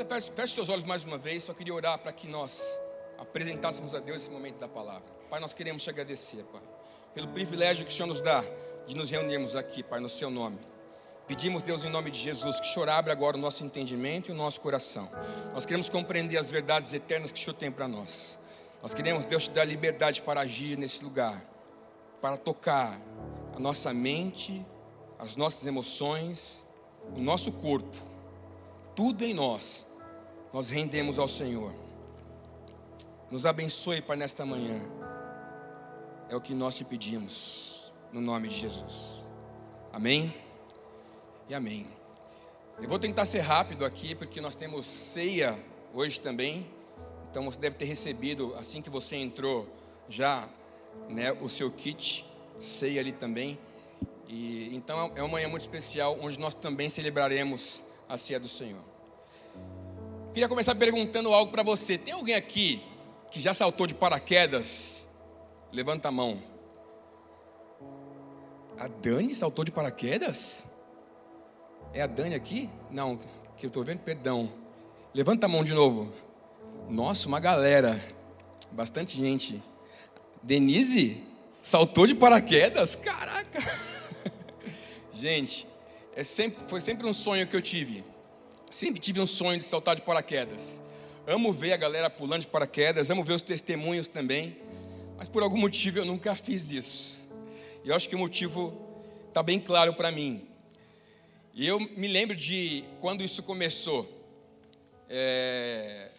você feche, feche seus olhos mais uma vez, só queria orar para que nós apresentássemos a Deus esse momento da palavra. Pai, nós queremos te agradecer, Pai, pelo privilégio que o Senhor nos dá de nos reunirmos aqui, Pai, no seu nome. Pedimos, Deus, em nome de Jesus, que o Senhor abra agora o nosso entendimento e o nosso coração. Nós queremos compreender as verdades eternas que o Senhor tem para nós. Nós queremos, Deus, te dar liberdade para agir nesse lugar, para tocar a nossa mente, as nossas emoções, o nosso corpo, tudo em nós, nós rendemos ao Senhor. Nos abençoe, Pai, nesta manhã. É o que nós te pedimos, no nome de Jesus. Amém e amém. Eu vou tentar ser rápido aqui, porque nós temos ceia hoje também. Então você deve ter recebido, assim que você entrou, já né, o seu kit, ceia ali também. E, então é uma manhã muito especial, onde nós também celebraremos a ceia do Senhor. Queria começar perguntando algo para você. Tem alguém aqui que já saltou de paraquedas? Levanta a mão. A Dani saltou de paraquedas? É a Dani aqui? Não, que eu estou vendo, perdão. Levanta a mão de novo. Nossa, uma galera. Bastante gente. Denise saltou de paraquedas? Caraca! gente, é sempre, foi sempre um sonho que eu tive. Sempre tive um sonho de saltar de paraquedas. Amo ver a galera pulando de paraquedas, amo ver os testemunhos também. Mas por algum motivo eu nunca fiz isso. E eu acho que o motivo está bem claro para mim. E eu me lembro de quando isso começou. É,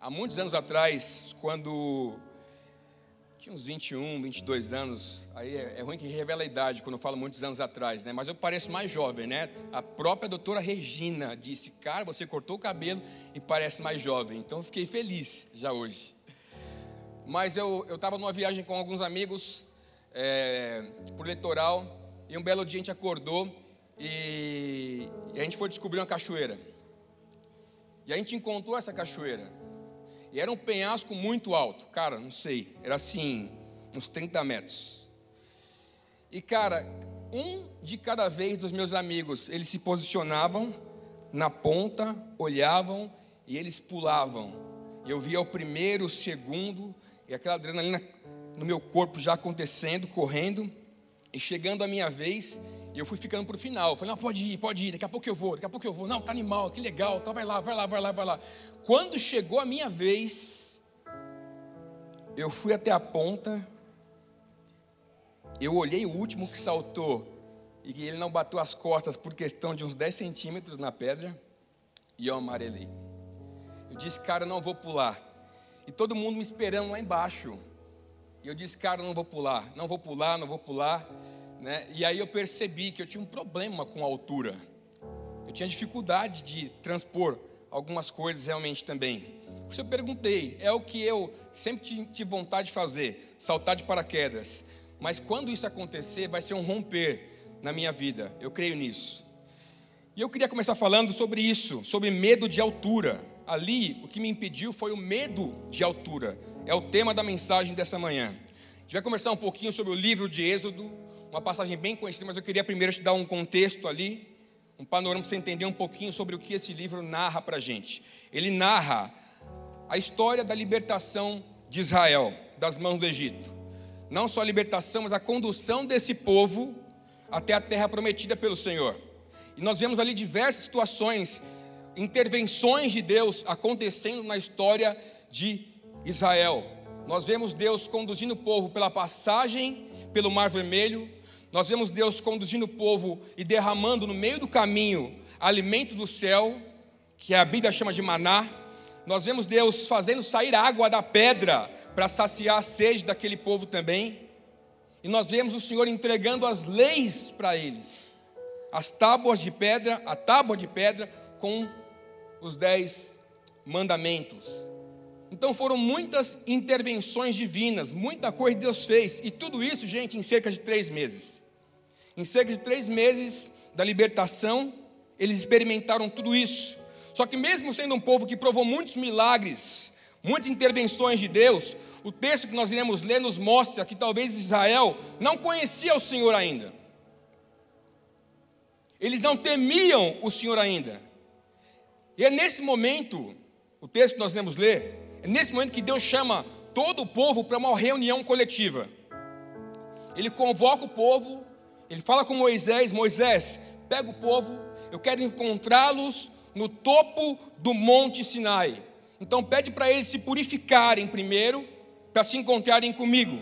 há muitos anos atrás, quando tinha uns 21, 22 anos, aí é, é, ruim que revela a idade quando eu falo muitos anos atrás, né? Mas eu pareço mais jovem, né? A própria doutora Regina disse: Cara, você cortou o cabelo e parece mais jovem. Então eu fiquei feliz já hoje. Mas eu estava numa viagem com alguns amigos é, por litoral e um belo dia a gente acordou e, e a gente foi descobrir uma cachoeira. E a gente encontrou essa cachoeira. E era um penhasco muito alto. Cara, não sei. Era assim, uns 30 metros. E, cara, um de cada vez dos meus amigos, eles se posicionavam na ponta, olhavam e eles pulavam. Eu via o primeiro, o segundo, e aquela adrenalina no meu corpo já acontecendo, correndo. E chegando a minha vez, e eu fui ficando para o final. Eu falei, não, pode ir, pode ir, daqui a pouco eu vou, daqui a pouco eu vou. Não, tá animal, que legal, tá, vai lá, vai lá, vai lá, vai lá. Quando chegou a minha vez, eu fui até a ponta, eu olhei o último que saltou, e que ele não bateu as costas por questão de uns 10 centímetros na pedra, e eu amarelei. Eu disse, cara, não vou pular. E todo mundo me esperando lá embaixo. E eu disse, cara, não vou pular, não vou pular, não vou pular. Né? E aí eu percebi que eu tinha um problema com a altura. Eu tinha dificuldade de transpor algumas coisas realmente também. Por isso eu perguntei, é o que eu sempre tive vontade de fazer, saltar de paraquedas. Mas quando isso acontecer, vai ser um romper na minha vida. Eu creio nisso. E eu queria começar falando sobre isso, sobre medo de altura. Ali, o que me impediu foi o medo de altura. É o tema da mensagem dessa manhã. A gente vai conversar um pouquinho sobre o livro de Êxodo, uma passagem bem conhecida, mas eu queria primeiro te dar um contexto ali, um panorama para você entender um pouquinho sobre o que esse livro narra para a gente. Ele narra a história da libertação de Israel das mãos do Egito. Não só a libertação, mas a condução desse povo até a terra prometida pelo Senhor. E nós vemos ali diversas situações, intervenções de Deus acontecendo na história de Israel. Nós vemos Deus conduzindo o povo pela passagem pelo Mar Vermelho, nós vemos Deus conduzindo o povo e derramando no meio do caminho alimento do céu, que a Bíblia chama de maná. Nós vemos Deus fazendo sair água da pedra para saciar a sede daquele povo também. E nós vemos o Senhor entregando as leis para eles. As tábuas de pedra, a tábua de pedra com os dez mandamentos. Então foram muitas intervenções divinas, muita coisa Deus fez, e tudo isso, gente, em cerca de três meses. Em cerca de três meses da libertação, eles experimentaram tudo isso. Só que, mesmo sendo um povo que provou muitos milagres, muitas intervenções de Deus, o texto que nós iremos ler nos mostra que talvez Israel não conhecia o Senhor ainda. Eles não temiam o Senhor ainda. E é nesse momento, o texto que nós vamos ler, é nesse momento que Deus chama todo o povo para uma reunião coletiva. Ele convoca o povo, ele fala com Moisés: Moisés, pega o povo, eu quero encontrá-los no topo do Monte Sinai. Então pede para eles se purificarem primeiro, para se encontrarem comigo.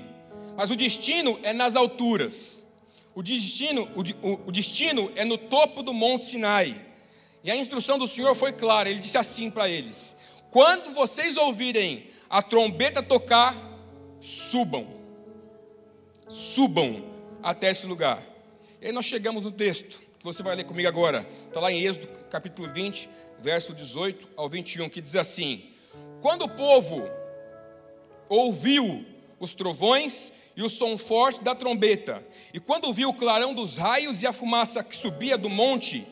Mas o destino é nas alturas. O destino, o, o, o destino é no topo do Monte Sinai. E a instrução do Senhor foi clara. Ele disse assim para eles: Quando vocês ouvirem a trombeta tocar, subam. Subam até esse lugar. E aí nós chegamos no texto, que você vai ler comigo agora. Está lá em Êxodo capítulo 20, verso 18 ao 21, que diz assim: Quando o povo ouviu os trovões e o som forte da trombeta, e quando viu o clarão dos raios e a fumaça que subia do monte,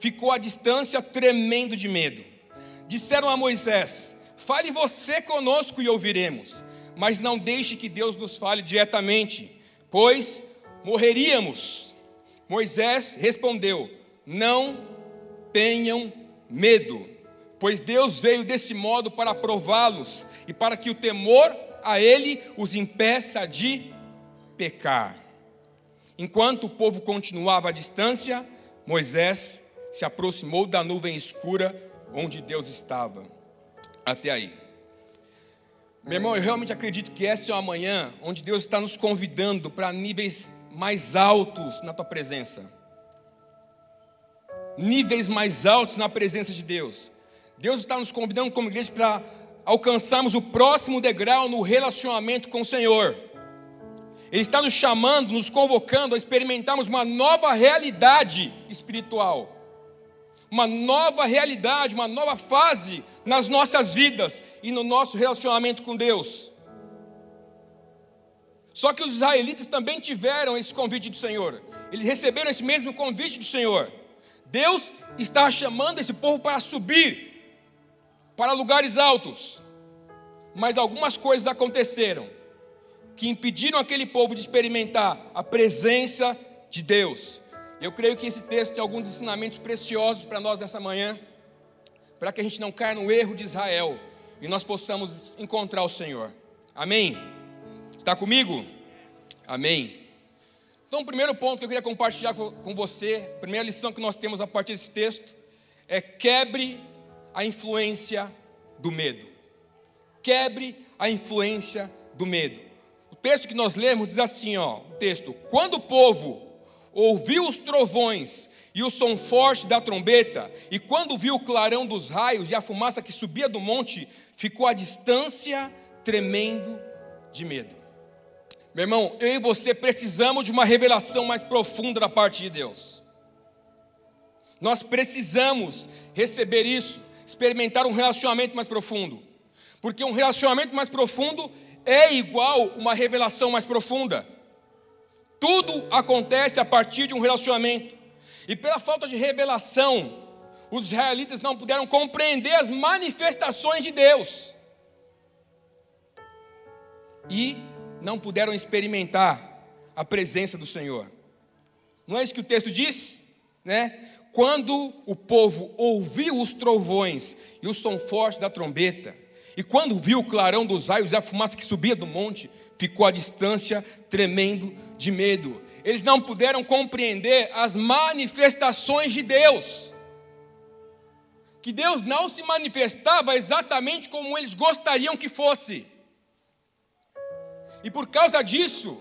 ficou à distância tremendo de medo. Disseram a Moisés: Fale você conosco e ouviremos, mas não deixe que Deus nos fale diretamente, pois morreríamos. Moisés respondeu: Não tenham medo, pois Deus veio desse modo para prová-los e para que o temor a Ele os impeça de pecar. Enquanto o povo continuava à distância, Moisés se aproximou da nuvem escura onde Deus estava. Até aí. Meu irmão, eu realmente acredito que essa é uma manhã onde Deus está nos convidando para níveis mais altos na tua presença. Níveis mais altos na presença de Deus. Deus está nos convidando como igreja para alcançarmos o próximo degrau no relacionamento com o Senhor. Ele está nos chamando, nos convocando a experimentarmos uma nova realidade espiritual uma nova realidade, uma nova fase nas nossas vidas e no nosso relacionamento com Deus. Só que os israelitas também tiveram esse convite do Senhor, eles receberam esse mesmo convite do Senhor. Deus está chamando esse povo para subir para lugares altos, mas algumas coisas aconteceram que impediram aquele povo de experimentar a presença de Deus. Eu creio que esse texto tem alguns ensinamentos preciosos para nós nessa manhã, para que a gente não caia no erro de Israel e nós possamos encontrar o Senhor. Amém? Está comigo? Amém. Então, o primeiro ponto que eu queria compartilhar com você, a primeira lição que nós temos a partir desse texto, é quebre a influência do medo. Quebre a influência do medo. O texto que nós lemos diz assim, ó, o texto: quando o povo ouviu os trovões e o som forte da trombeta, e quando viu o clarão dos raios e a fumaça que subia do monte, ficou à distância, tremendo de medo. Meu irmão, eu e você precisamos de uma revelação mais profunda da parte de Deus. Nós precisamos receber isso, experimentar um relacionamento mais profundo, porque um relacionamento mais profundo é igual uma revelação mais profunda. Tudo acontece a partir de um relacionamento. E pela falta de revelação, os israelitas não puderam compreender as manifestações de Deus. E não puderam experimentar a presença do Senhor. Não é isso que o texto diz? Né? Quando o povo ouviu os trovões e o som forte da trombeta, e quando viu o clarão dos raios e a fumaça que subia do monte, ficou à distância, tremendo de medo. Eles não puderam compreender as manifestações de Deus. Que Deus não se manifestava exatamente como eles gostariam que fosse. E por causa disso,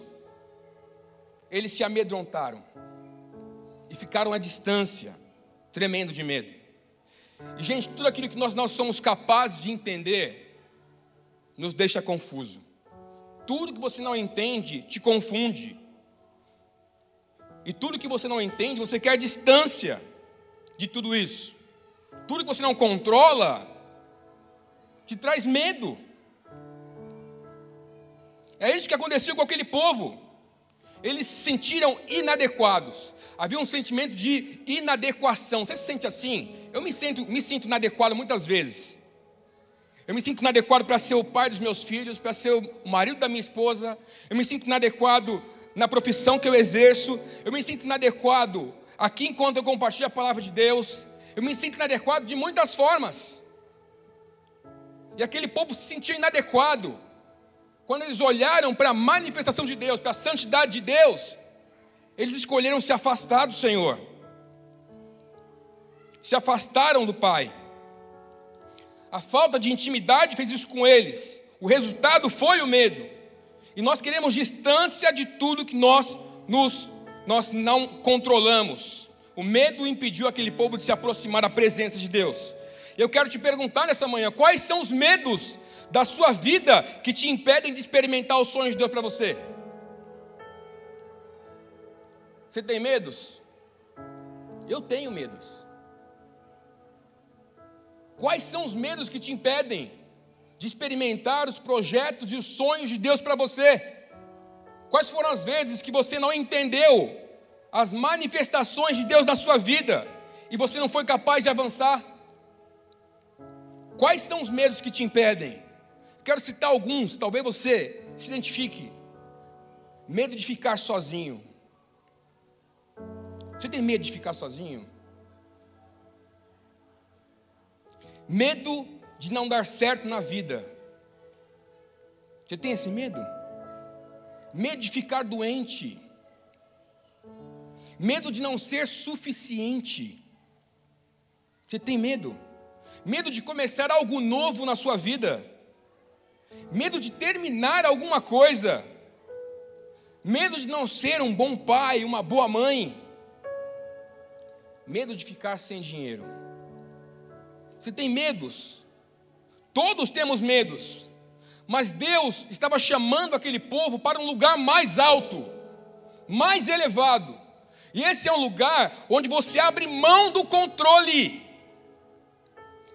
eles se amedrontaram e ficaram à distância, tremendo de medo. E, gente, tudo aquilo que nós não somos capazes de entender nos deixa confuso. Tudo que você não entende te confunde. E tudo que você não entende, você quer distância de tudo isso. Tudo que você não controla te traz medo. É isso que aconteceu com aquele povo. Eles se sentiram inadequados. Havia um sentimento de inadequação. Você se sente assim? Eu me sinto, me sinto inadequado muitas vezes. Eu me sinto inadequado para ser o pai dos meus filhos, para ser o marido da minha esposa. Eu me sinto inadequado na profissão que eu exerço. Eu me sinto inadequado aqui enquanto eu compartilho a palavra de Deus. eu me sinto inadequado de muitas formas. E aquele povo se sentiu inadequado. Quando eles olharam para a manifestação de Deus, para a santidade de Deus, eles escolheram se afastar do Senhor. Se afastaram do Pai. A falta de intimidade fez isso com eles. O resultado foi o medo. E nós queremos distância de tudo que nós nos nós não controlamos. O medo impediu aquele povo de se aproximar da presença de Deus. Eu quero te perguntar nessa manhã: quais são os medos da sua vida que te impedem de experimentar os sonhos de Deus para você? Você tem medos? Eu tenho medos. Quais são os medos que te impedem de experimentar os projetos e os sonhos de Deus para você? Quais foram as vezes que você não entendeu as manifestações de Deus na sua vida e você não foi capaz de avançar? Quais são os medos que te impedem? Quero citar alguns, talvez você se identifique. Medo de ficar sozinho. Você tem medo de ficar sozinho? Medo de não dar certo na vida. Você tem esse medo? Medo de ficar doente. Medo de não ser suficiente. Você tem medo? Medo de começar algo novo na sua vida. Medo de terminar alguma coisa. Medo de não ser um bom pai, uma boa mãe. Medo de ficar sem dinheiro. Você tem medos. Todos temos medos. Mas Deus estava chamando aquele povo para um lugar mais alto, mais elevado. E esse é um lugar onde você abre mão do controle.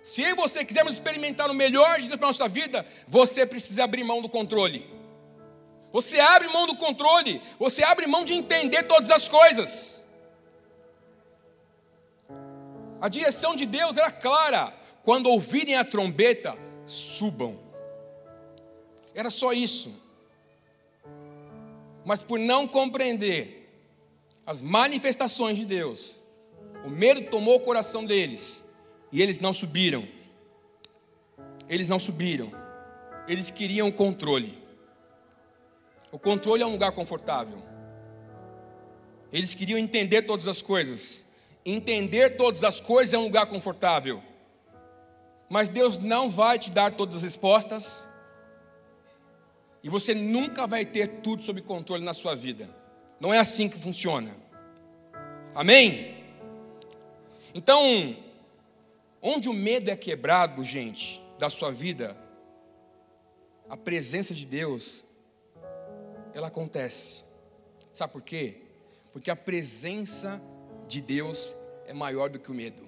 Se eu e você quisermos experimentar o melhor de Deus para a nossa vida, você precisa abrir mão do controle. Você abre mão do controle, você abre mão de entender todas as coisas. A direção de Deus era clara. Quando ouvirem a trombeta, subam. Era só isso. Mas por não compreender as manifestações de Deus, o medo tomou o coração deles e eles não subiram. Eles não subiram. Eles queriam controle. O controle é um lugar confortável. Eles queriam entender todas as coisas. Entender todas as coisas é um lugar confortável. Mas Deus não vai te dar todas as respostas. E você nunca vai ter tudo sob controle na sua vida. Não é assim que funciona. Amém? Então, onde o medo é quebrado, gente, da sua vida, a presença de Deus, ela acontece. Sabe por quê? Porque a presença de Deus é maior do que o medo.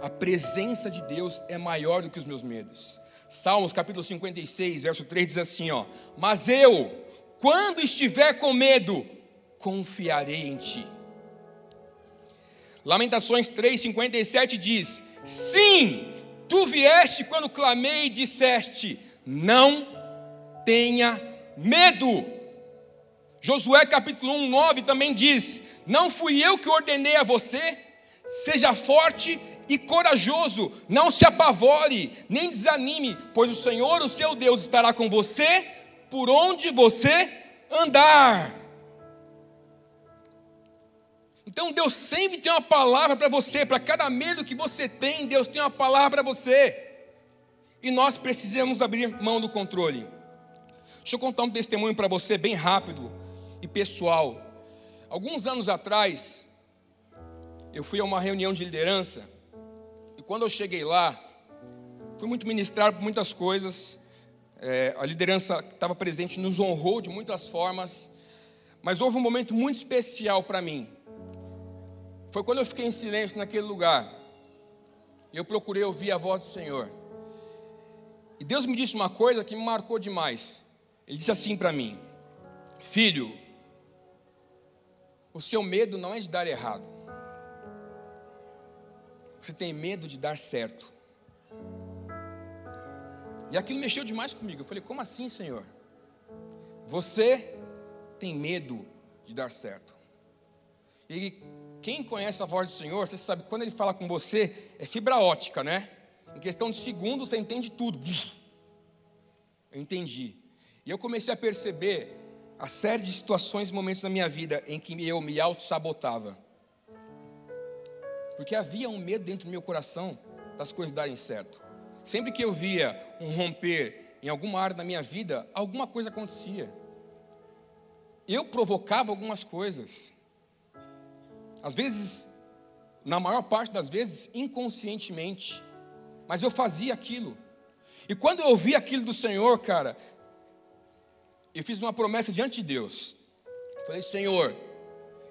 A presença de Deus é maior do que os meus medos. Salmos capítulo 56, verso 3 diz assim, ó: "Mas eu, quando estiver com medo, confiarei em ti." Lamentações 3:57 diz: "Sim, tu vieste quando clamei e disseste: não tenha medo." Josué capítulo 1, 9 também diz: Não fui eu que ordenei a você, seja forte e corajoso, não se apavore, nem desanime, pois o Senhor, o seu Deus, estará com você por onde você andar. Então Deus sempre tem uma palavra para você, para cada medo que você tem, Deus tem uma palavra para você. E nós precisamos abrir mão do controle. Deixa eu contar um testemunho para você bem rápido e pessoal. Alguns anos atrás, eu fui a uma reunião de liderança e quando eu cheguei lá, fui muito ministrado por muitas coisas. É, a liderança que estava presente nos honrou de muitas formas, mas houve um momento muito especial para mim. Foi quando eu fiquei em silêncio naquele lugar. Eu procurei ouvir a voz do Senhor. E Deus me disse uma coisa que me marcou demais. Ele disse assim para mim: Filho, o seu medo não é de dar errado. Você tem medo de dar certo. E aquilo mexeu demais comigo. Eu falei: Como assim, Senhor? Você tem medo de dar certo. E Quem conhece a voz do Senhor, você sabe que quando Ele fala com você, é fibra ótica, né? Em questão de segundos, você entende tudo. Eu entendi. E eu comecei a perceber a série de situações e momentos na minha vida em que eu me auto-sabotava. Porque havia um medo dentro do meu coração das coisas darem certo. Sempre que eu via um romper em alguma área da minha vida, alguma coisa acontecia. Eu provocava algumas coisas. Às vezes, na maior parte das vezes, inconscientemente. Mas eu fazia aquilo. E quando eu ouvi aquilo do Senhor, cara, eu fiz uma promessa diante de Deus. Falei, Senhor,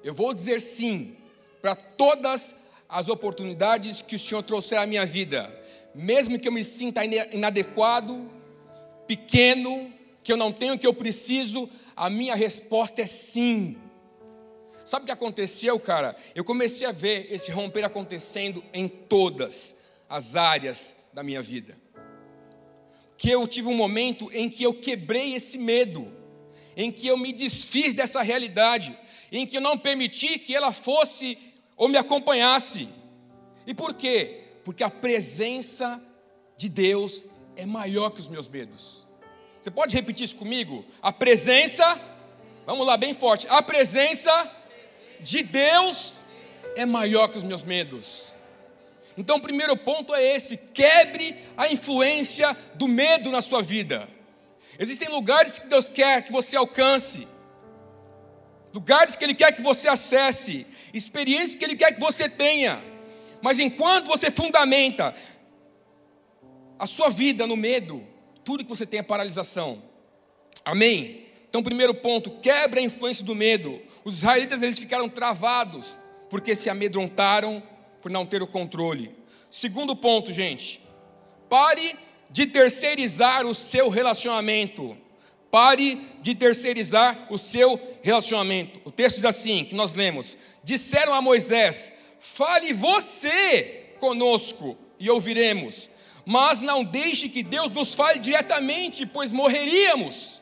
eu vou dizer sim para todas as oportunidades que o Senhor trouxer à minha vida, mesmo que eu me sinta inadequado, pequeno, que eu não tenho o que eu preciso, a minha resposta é sim. Sabe o que aconteceu, cara? Eu comecei a ver esse romper acontecendo em todas as áreas da minha vida. Que eu tive um momento em que eu quebrei esse medo, em que eu me desfiz dessa realidade, em que eu não permiti que ela fosse ou me acompanhasse. E por quê? Porque a presença de Deus é maior que os meus medos. Você pode repetir isso comigo? A presença, vamos lá, bem forte. A presença de Deus é maior que os meus medos. Então, o primeiro ponto é esse: quebre a influência do medo na sua vida. Existem lugares que Deus quer que você alcance, lugares que Ele quer que você acesse, experiências que Ele quer que você tenha, mas enquanto você fundamenta a sua vida no medo, tudo que você tem é paralisação. Amém? Então, primeiro ponto, quebra a influência do medo. Os israelitas eles ficaram travados porque se amedrontaram por não ter o controle. Segundo ponto, gente, pare de terceirizar o seu relacionamento. Pare de terceirizar o seu relacionamento. O texto diz assim, que nós lemos: Disseram a Moisés: Fale você conosco e ouviremos, mas não deixe que Deus nos fale diretamente, pois morreríamos.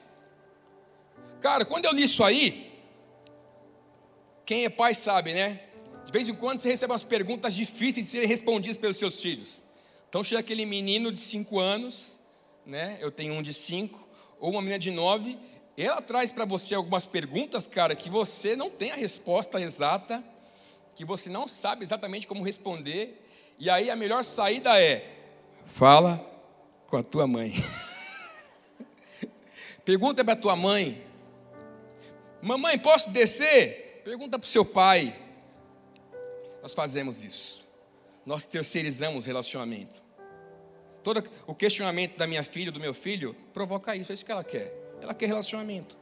Cara, quando eu li isso aí, quem é pai sabe, né? De vez em quando você recebe umas perguntas difíceis de serem respondidas pelos seus filhos. Então chega aquele menino de 5 anos, né? Eu tenho um de 5, ou uma menina de 9, ela traz para você algumas perguntas, cara, que você não tem a resposta exata, que você não sabe exatamente como responder, e aí a melhor saída é: fala com a tua mãe. Pergunta para a tua mãe: Mamãe, posso descer? Pergunta para o seu pai. Nós fazemos isso. Nós terceirizamos relacionamento. Todo o questionamento da minha filha, do meu filho, provoca isso, é isso que ela quer. Ela quer relacionamento.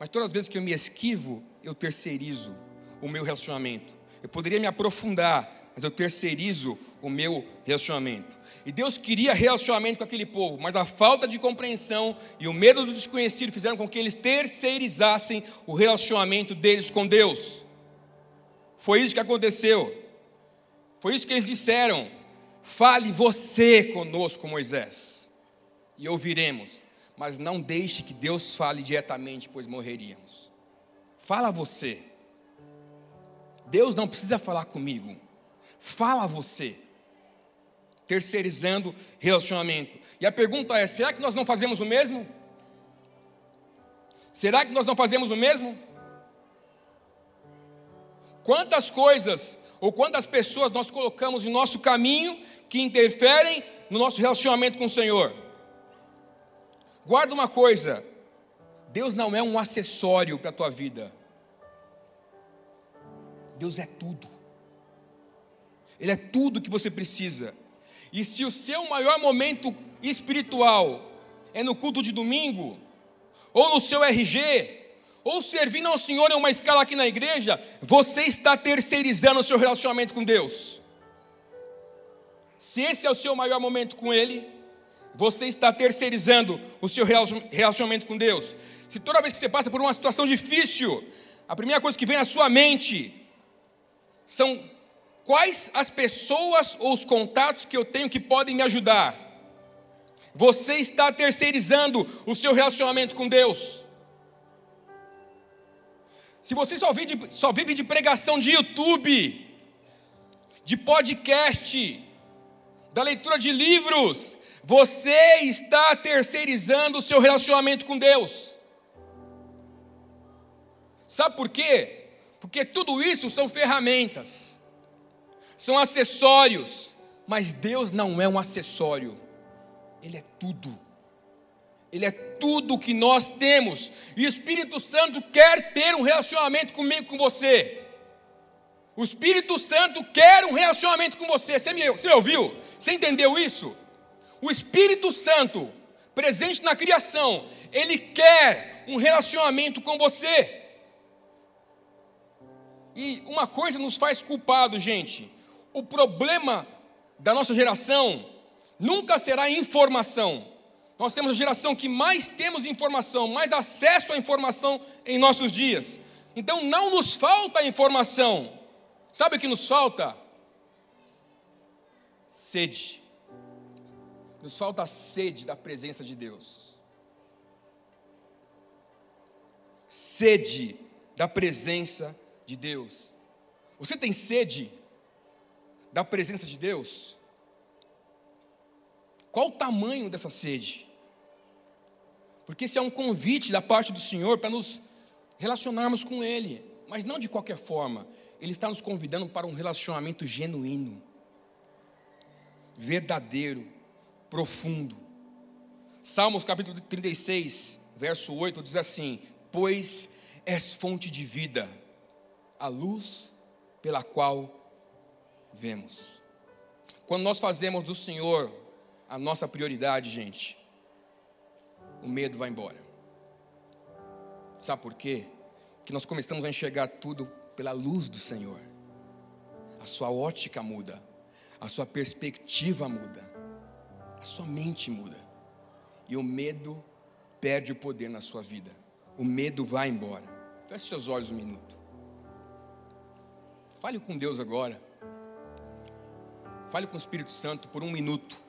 Mas todas as vezes que eu me esquivo, eu terceirizo o meu relacionamento. Eu poderia me aprofundar, mas eu terceirizo o meu relacionamento. E Deus queria relacionamento com aquele povo, mas a falta de compreensão e o medo do desconhecido fizeram com que eles terceirizassem o relacionamento deles com Deus. Foi isso que aconteceu. Foi isso que eles disseram. Fale você conosco, Moisés, e ouviremos, mas não deixe que Deus fale diretamente, pois morreríamos. Fala você. Deus não precisa falar comigo. Fala você. Terceirizando relacionamento. E a pergunta é: será que nós não fazemos o mesmo? Será que nós não fazemos o mesmo? Quantas coisas ou quantas pessoas nós colocamos em nosso caminho que interferem no nosso relacionamento com o Senhor? Guarda uma coisa: Deus não é um acessório para a tua vida. Deus é tudo. Ele é tudo que você precisa. E se o seu maior momento espiritual é no culto de domingo, ou no seu RG, ou servindo ao Senhor em uma escala aqui na igreja, você está terceirizando o seu relacionamento com Deus. Se esse é o seu maior momento com Ele, você está terceirizando o seu relacionamento com Deus. Se toda vez que você passa por uma situação difícil, a primeira coisa que vem à sua mente são quais as pessoas ou os contatos que eu tenho que podem me ajudar. Você está terceirizando o seu relacionamento com Deus. Se você só vive, de, só vive de pregação de YouTube, de podcast, da leitura de livros, você está terceirizando o seu relacionamento com Deus. Sabe por quê? Porque tudo isso são ferramentas, são acessórios, mas Deus não é um acessório, Ele é tudo. Ele é tudo que nós temos. E o Espírito Santo quer ter um relacionamento comigo, com você. O Espírito Santo quer um relacionamento com você. Você, me, você ouviu? Você entendeu isso? O Espírito Santo, presente na criação, ele quer um relacionamento com você. E uma coisa nos faz culpado, gente. O problema da nossa geração nunca será informação. Nós temos a geração que mais temos informação, mais acesso à informação em nossos dias. Então não nos falta informação. Sabe o que nos falta? Sede. Nos falta a sede da presença de Deus. Sede da presença de Deus. Você tem sede da presença de Deus? Qual o tamanho dessa sede? Porque esse é um convite da parte do Senhor para nos relacionarmos com Ele, mas não de qualquer forma. Ele está nos convidando para um relacionamento genuíno, verdadeiro, profundo. Salmos capítulo 36, verso 8 diz assim: Pois és fonte de vida, a luz pela qual vemos. Quando nós fazemos do Senhor a nossa prioridade, gente, o medo vai embora. Sabe por quê? Que nós começamos a enxergar tudo pela luz do Senhor. A sua ótica muda, a sua perspectiva muda, a sua mente muda. E o medo perde o poder na sua vida. O medo vai embora. Feche seus olhos um minuto. Fale com Deus agora. Fale com o Espírito Santo por um minuto.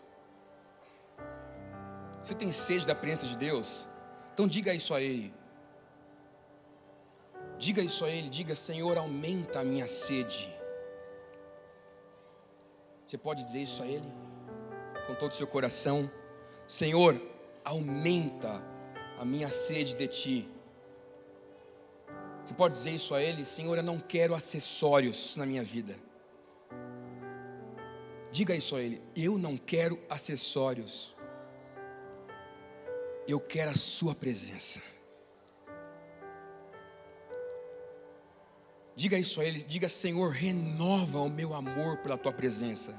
Você tem sede da presença de Deus? Então diga isso a Ele. Diga isso a Ele, diga, Senhor, aumenta a minha sede. Você pode dizer isso a Ele? Com todo o seu coração. Senhor, aumenta a minha sede de Ti. Você pode dizer isso a Ele? Senhor, eu não quero acessórios na minha vida. Diga isso a Ele. Eu não quero acessórios. Eu quero a Sua presença. Diga isso a Ele. Diga, Senhor, renova o meu amor pela Tua presença.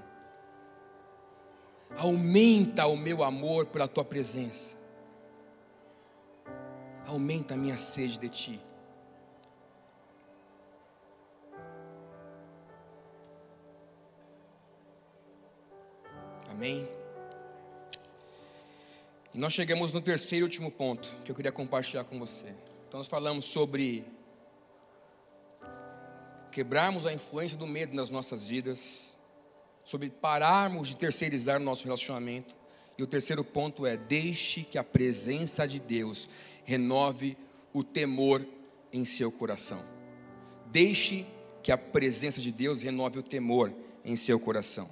Aumenta o meu amor pela Tua presença. Aumenta a minha sede de Ti. Amém. E nós chegamos no terceiro e último ponto que eu queria compartilhar com você. Então nós falamos sobre quebrarmos a influência do medo nas nossas vidas, sobre pararmos de terceirizar o nosso relacionamento. E o terceiro ponto é: deixe que a presença de Deus renove o temor em seu coração. Deixe que a presença de Deus renove o temor em seu coração.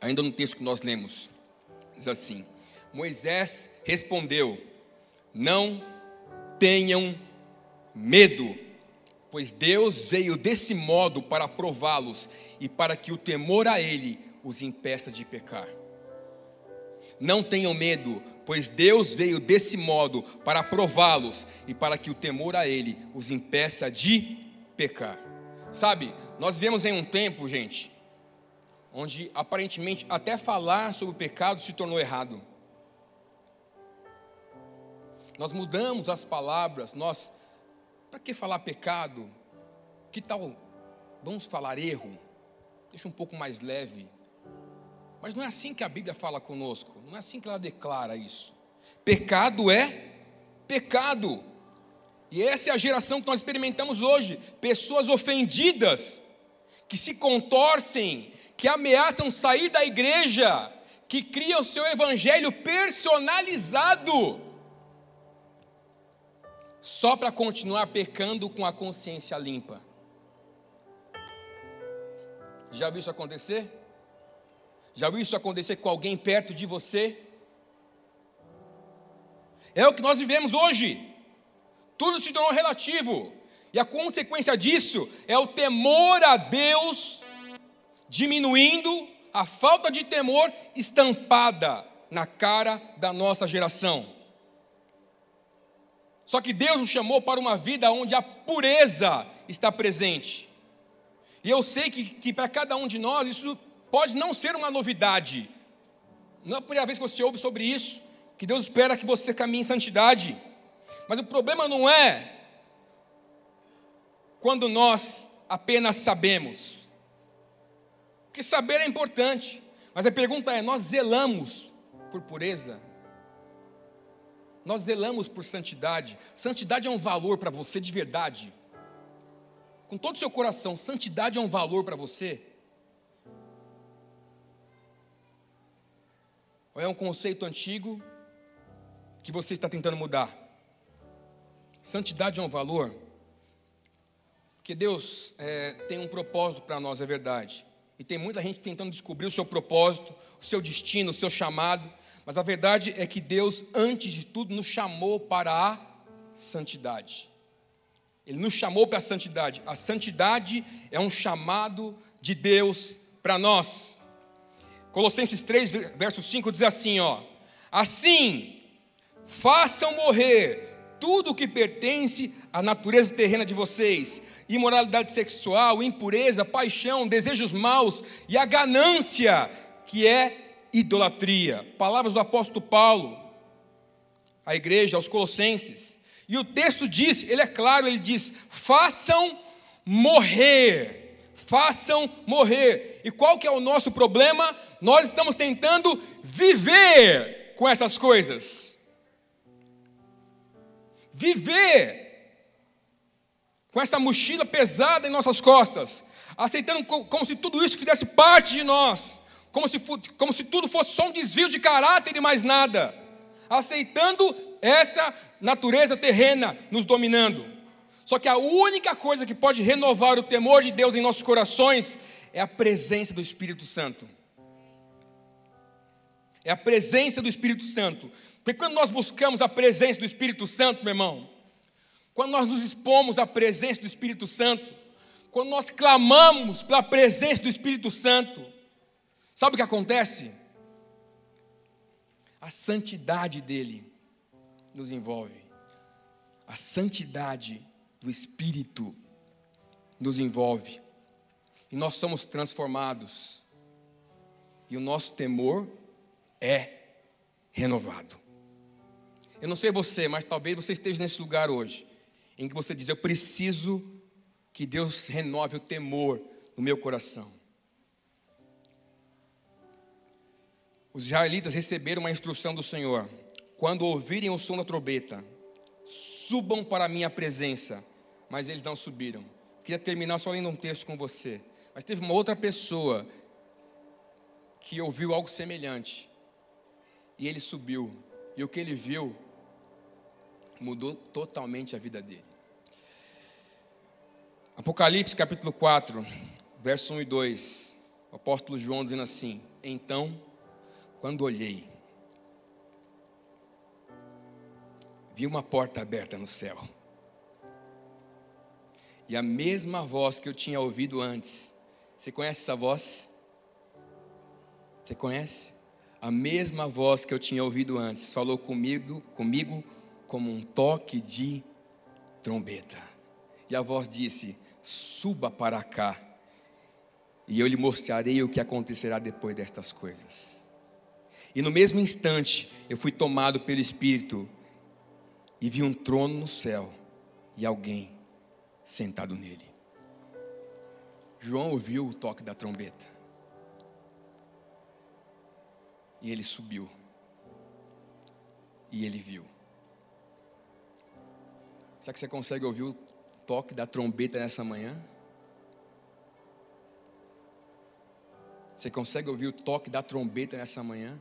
Ainda no texto que nós lemos, diz assim: Moisés respondeu: Não tenham medo, pois Deus veio desse modo para prová-los e para que o temor a Ele os impeça de pecar. Não tenham medo, pois Deus veio desse modo para prová-los e para que o temor a Ele os impeça de pecar. Sabe, nós vivemos em um tempo, gente, onde aparentemente até falar sobre o pecado se tornou errado. Nós mudamos as palavras, nós, para que falar pecado? Que tal, vamos falar erro? Deixa um pouco mais leve. Mas não é assim que a Bíblia fala conosco, não é assim que ela declara isso. Pecado é pecado. E essa é a geração que nós experimentamos hoje: pessoas ofendidas, que se contorcem, que ameaçam sair da igreja, que cria o seu evangelho personalizado. só para continuar pecando com a consciência limpa. Já viu isso acontecer? Já viu isso acontecer com alguém perto de você? É o que nós vivemos hoje. Tudo se tornou relativo. E a consequência disso é o temor a Deus diminuindo, a falta de temor estampada na cara da nossa geração. Só que Deus nos chamou para uma vida onde a pureza está presente. E eu sei que, que para cada um de nós isso pode não ser uma novidade. Não é a primeira vez que você ouve sobre isso, que Deus espera que você caminhe em santidade. Mas o problema não é quando nós apenas sabemos. Porque saber é importante, mas a pergunta é: nós zelamos por pureza? Nós zelamos por santidade. Santidade é um valor para você de verdade. Com todo o seu coração, santidade é um valor para você? Ou é um conceito antigo que você está tentando mudar? Santidade é um valor? Porque Deus é, tem um propósito para nós, é verdade. E tem muita gente tentando descobrir o seu propósito, o seu destino, o seu chamado. Mas a verdade é que Deus, antes de tudo, nos chamou para a santidade. Ele nos chamou para a santidade. A santidade é um chamado de Deus para nós. Colossenses 3, verso 5 diz assim: ó, assim façam morrer tudo o que pertence à natureza terrena de vocês: imoralidade sexual, impureza, paixão, desejos maus e a ganância, que é idolatria. Palavras do apóstolo Paulo à igreja, aos Colossenses. E o texto diz, ele é claro, ele diz: façam morrer. Façam morrer. E qual que é o nosso problema? Nós estamos tentando viver com essas coisas viver com essa mochila pesada em nossas costas, aceitando como se tudo isso fizesse parte de nós, como se, como se tudo fosse só um desvio de caráter e mais nada, aceitando essa natureza terrena nos dominando. Só que a única coisa que pode renovar o temor de Deus em nossos corações é a presença do Espírito Santo. É a presença do Espírito Santo. Porque quando nós buscamos a presença do Espírito Santo, meu irmão, quando nós nos expomos à presença do Espírito Santo, quando nós clamamos pela presença do Espírito Santo, sabe o que acontece? A santidade dele nos envolve, a santidade do Espírito nos envolve, e nós somos transformados, e o nosso temor é renovado. Eu não sei você, mas talvez você esteja nesse lugar hoje, em que você diz: Eu preciso que Deus renove o temor no meu coração. Os israelitas receberam uma instrução do Senhor: quando ouvirem o som da trombeta, subam para a minha presença. Mas eles não subiram. Queria terminar só lendo um texto com você. Mas teve uma outra pessoa que ouviu algo semelhante. E ele subiu. E o que ele viu mudou totalmente a vida dele. Apocalipse capítulo 4, verso 1 e 2. O apóstolo João dizendo assim: Então, quando olhei, vi uma porta aberta no céu. E a mesma voz que eu tinha ouvido antes. Você conhece essa voz? Você conhece? A mesma voz que eu tinha ouvido antes falou comigo, comigo como um toque de trombeta. E a voz disse: Suba para cá, e eu lhe mostrarei o que acontecerá depois destas coisas. E no mesmo instante, eu fui tomado pelo Espírito e vi um trono no céu e alguém sentado nele. João ouviu o toque da trombeta. E ele subiu. E ele viu. Será que você consegue ouvir o toque da trombeta nessa manhã? Você consegue ouvir o toque da trombeta nessa manhã?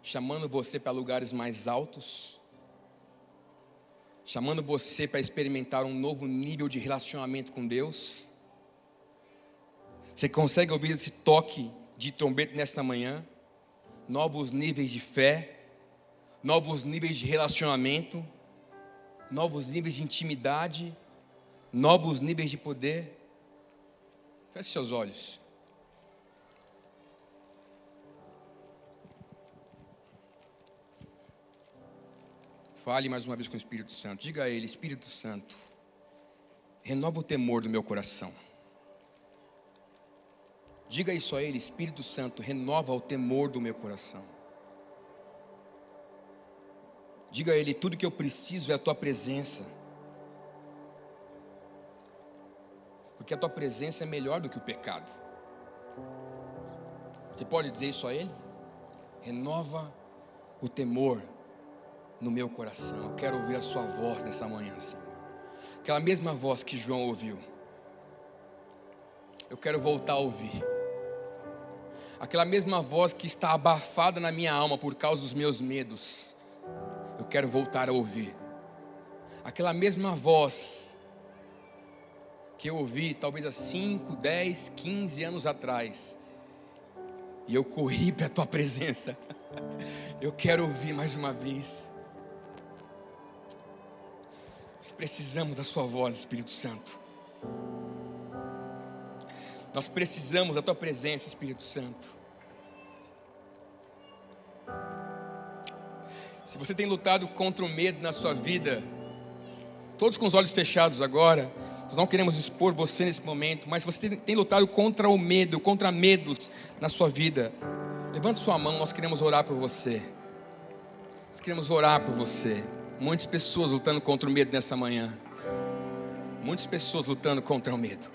Chamando você para lugares mais altos? chamando você para experimentar um novo nível de relacionamento com Deus. Você consegue ouvir esse toque de trombeta nesta manhã? Novos níveis de fé, novos níveis de relacionamento, novos níveis de intimidade, novos níveis de poder. Feche seus olhos. Fale mais uma vez com o Espírito Santo. Diga a Ele: Espírito Santo, renova o temor do meu coração. Diga isso a Ele: Espírito Santo, renova o temor do meu coração. Diga a Ele: tudo que eu preciso é a Tua presença. Porque a Tua presença é melhor do que o pecado. Você pode dizer isso a Ele? Renova o temor no meu coração. Eu quero ouvir a Sua voz nessa manhã, Senhor. Aquela mesma voz que João ouviu. Eu quero voltar a ouvir. Aquela mesma voz que está abafada na minha alma por causa dos meus medos. Eu quero voltar a ouvir. Aquela mesma voz que eu ouvi talvez há 5, 10, 15 anos atrás. E eu corri para a tua presença. Eu quero ouvir mais uma vez. Nós precisamos da Sua voz, Espírito Santo. Nós precisamos da Tua presença, Espírito Santo. Se você tem lutado contra o medo na sua vida, todos com os olhos fechados agora, nós não queremos expor você nesse momento, mas se você tem, tem lutado contra o medo, contra medos na sua vida, levante sua mão, nós queremos orar por você. Nós queremos orar por você. Muitas pessoas lutando contra o medo nessa manhã. Muitas pessoas lutando contra o medo.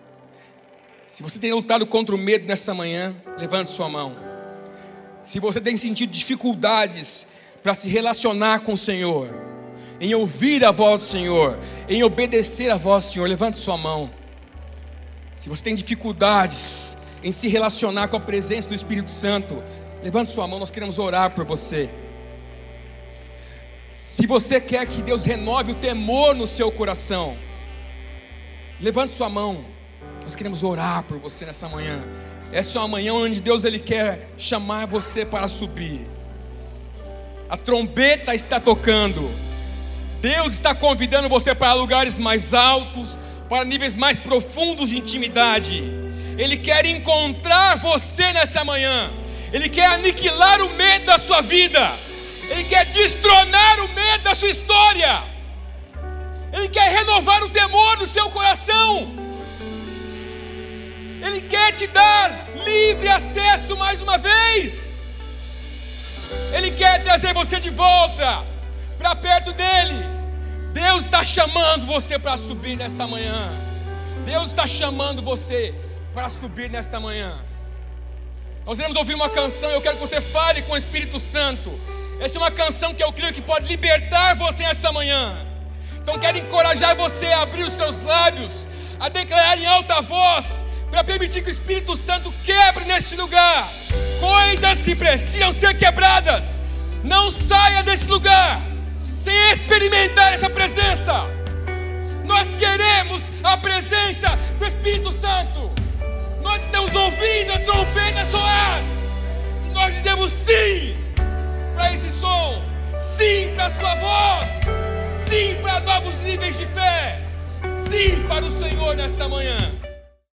Se você tem lutado contra o medo nessa manhã, levante sua mão. Se você tem sentido dificuldades para se relacionar com o Senhor, em ouvir a voz do Senhor, em obedecer a voz do Senhor, levante sua mão. Se você tem dificuldades em se relacionar com a presença do Espírito Santo, levante sua mão, nós queremos orar por você. Se você quer que Deus renove o temor no seu coração, levante sua mão. Nós queremos orar por você nessa manhã. Essa é uma manhã onde Deus ele quer chamar você para subir. A trombeta está tocando. Deus está convidando você para lugares mais altos, para níveis mais profundos de intimidade. Ele quer encontrar você nessa manhã. Ele quer aniquilar o medo da sua vida. Ele quer destronar o medo da sua história. Ele quer renovar o temor no seu coração. Ele quer te dar livre acesso mais uma vez. Ele quer trazer você de volta para perto dele. Deus está chamando você para subir nesta manhã. Deus está chamando você para subir nesta manhã. Nós iremos ouvir uma canção. Eu quero que você fale com o Espírito Santo. Essa é uma canção que eu creio que pode libertar você essa manhã. Então quero encorajar você a abrir os seus lábios, a declarar em alta voz, para permitir que o Espírito Santo quebre neste lugar coisas que precisam ser quebradas. Não saia desse lugar sem experimentar essa presença. Nós queremos a presença do Espírito Santo. Nós estamos ouvindo a trombeta soar. E nós dizemos sim para esse som, sim para a sua voz, sim para novos níveis de fé, sim para o Senhor nesta manhã.